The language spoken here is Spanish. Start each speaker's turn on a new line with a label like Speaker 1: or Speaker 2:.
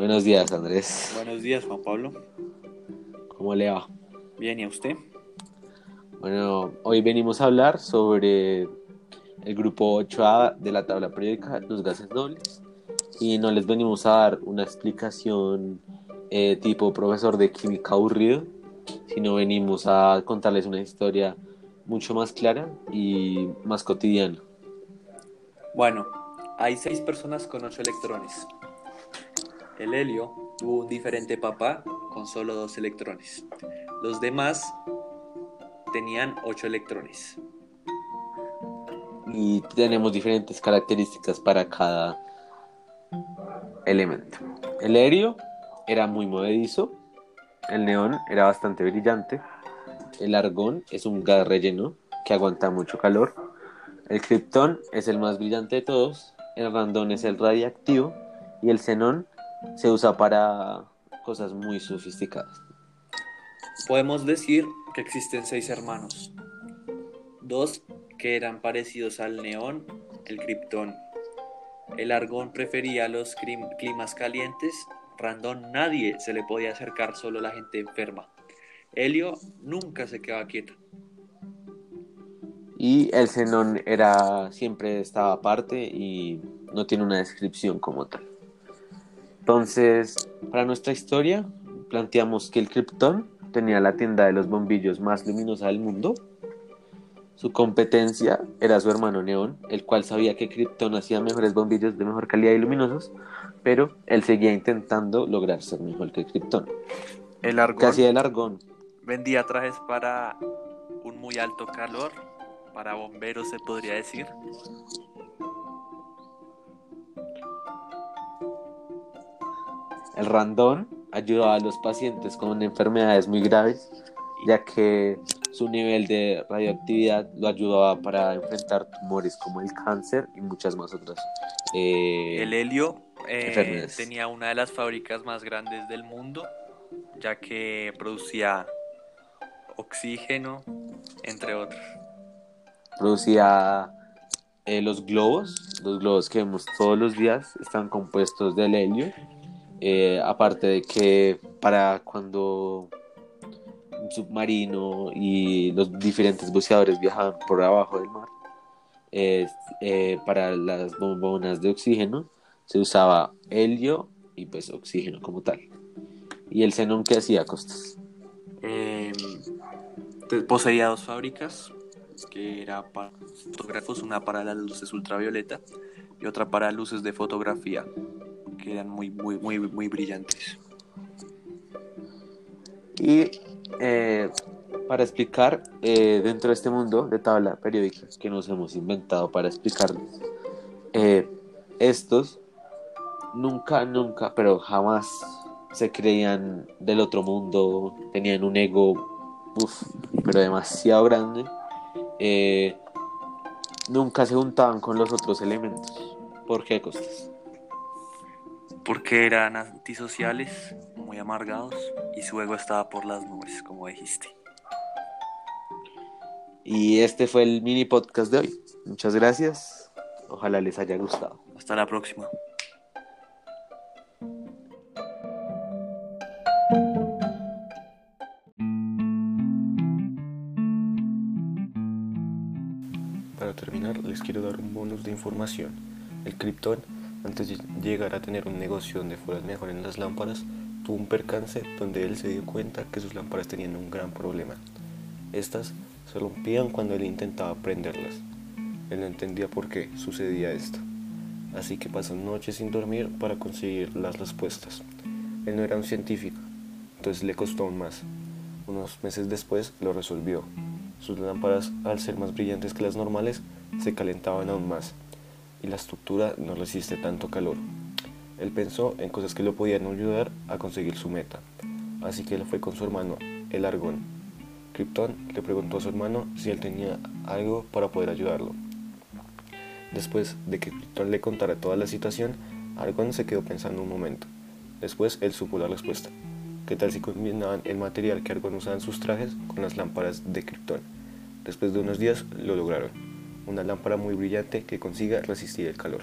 Speaker 1: Buenos días, Andrés.
Speaker 2: Buenos días, Juan Pablo.
Speaker 1: ¿Cómo le va?
Speaker 2: Bien, ¿y a usted?
Speaker 1: Bueno, hoy venimos a hablar sobre el grupo 8A de la tabla periódica, los gases nobles, y no les venimos a dar una explicación eh, tipo profesor de química aburrido, sino venimos a contarles una historia mucho más clara y más cotidiana.
Speaker 2: Bueno, hay seis personas con ocho electrones. El helio tuvo un diferente papá con solo dos electrones. Los demás tenían ocho electrones.
Speaker 1: Y tenemos diferentes características para cada elemento. El helio era muy movedizo, el neón era bastante brillante, el argón es un gas relleno que aguanta mucho calor, el criptón es el más brillante de todos, el randón es el radiactivo y el xenón se usa para cosas muy sofisticadas.
Speaker 2: Podemos decir que existen seis hermanos. Dos que eran parecidos al neón, el criptón. El argón prefería los climas calientes. Randón nadie se le podía acercar, solo la gente enferma. Helio nunca se quedaba quieto.
Speaker 1: Y el xenón era siempre estaba aparte y no tiene una descripción como tal. Entonces, para nuestra historia, planteamos que el Krypton tenía la tienda de los bombillos más luminosa del mundo. Su competencia era su hermano Neón, el cual sabía que Krypton hacía mejores bombillos de mejor calidad y luminosos, pero él seguía intentando lograr ser mejor que Krypton.
Speaker 2: El argón.
Speaker 1: ¿Qué hacía el argón?
Speaker 2: Vendía trajes para un muy alto calor, para bomberos se podría decir,
Speaker 1: El randón ayudaba a los pacientes con enfermedades muy graves, ya que su nivel de radioactividad lo ayudaba para enfrentar tumores como el cáncer y muchas más otras.
Speaker 2: Eh, el helio eh, tenía una de las fábricas más grandes del mundo, ya que producía oxígeno, entre otros.
Speaker 1: Producía eh, los globos, los globos que vemos todos los días están compuestos del helio eh, aparte de que para cuando un submarino y los diferentes buceadores viajaban por abajo del mar, eh, para las bombonas de oxígeno se usaba helio y pues oxígeno como tal. ¿Y el xenón qué hacía, Costas?
Speaker 2: Em, poseía dos fábricas, que era para fotógrafos, una para las luces ultravioleta y otra para luces de fotografía que eran muy, muy, muy, muy brillantes.
Speaker 1: Y eh, para explicar, eh, dentro de este mundo de tabla periódica que nos hemos inventado para explicarles, eh, estos nunca, nunca, pero jamás se creían del otro mundo, tenían un ego, uf, pero demasiado grande. nunca se juntaban con los otros elementos. ¿Por qué costas?
Speaker 2: Porque eran antisociales, muy amargados y su ego estaba por las nubes, como dijiste.
Speaker 1: Y este fue el mini podcast de hoy. Muchas gracias. Ojalá les haya gustado.
Speaker 2: Hasta la próxima.
Speaker 3: Para terminar, les quiero dar un bonus de información. El Krypton antes de llegar a tener un negocio donde fueran mejor en las lámparas, tuvo un percance donde él se dio cuenta que sus lámparas tenían un gran problema. Estas se rompían cuando él intentaba prenderlas. Él no entendía por qué sucedía esto. Así que pasó noches sin dormir para conseguir las respuestas. Él no era un científico, entonces le costó aún más. Unos meses después lo resolvió. Sus lámparas, al ser más brillantes que las normales, se calentaban aún más y la estructura no resiste tanto calor. Él pensó en cosas que lo podían ayudar a conseguir su meta, así que él fue con su hermano, el Argón. Krypton le preguntó a su hermano si él tenía algo para poder ayudarlo. Después de que Krypton le contara toda la situación, Argon se quedó pensando un momento. Después él supo la respuesta. ¿Qué tal si combinaban el material que Argon usaba en sus trajes con las lámparas de Krypton? Después de unos días lo lograron una lámpara muy brillante que consiga resistir el calor.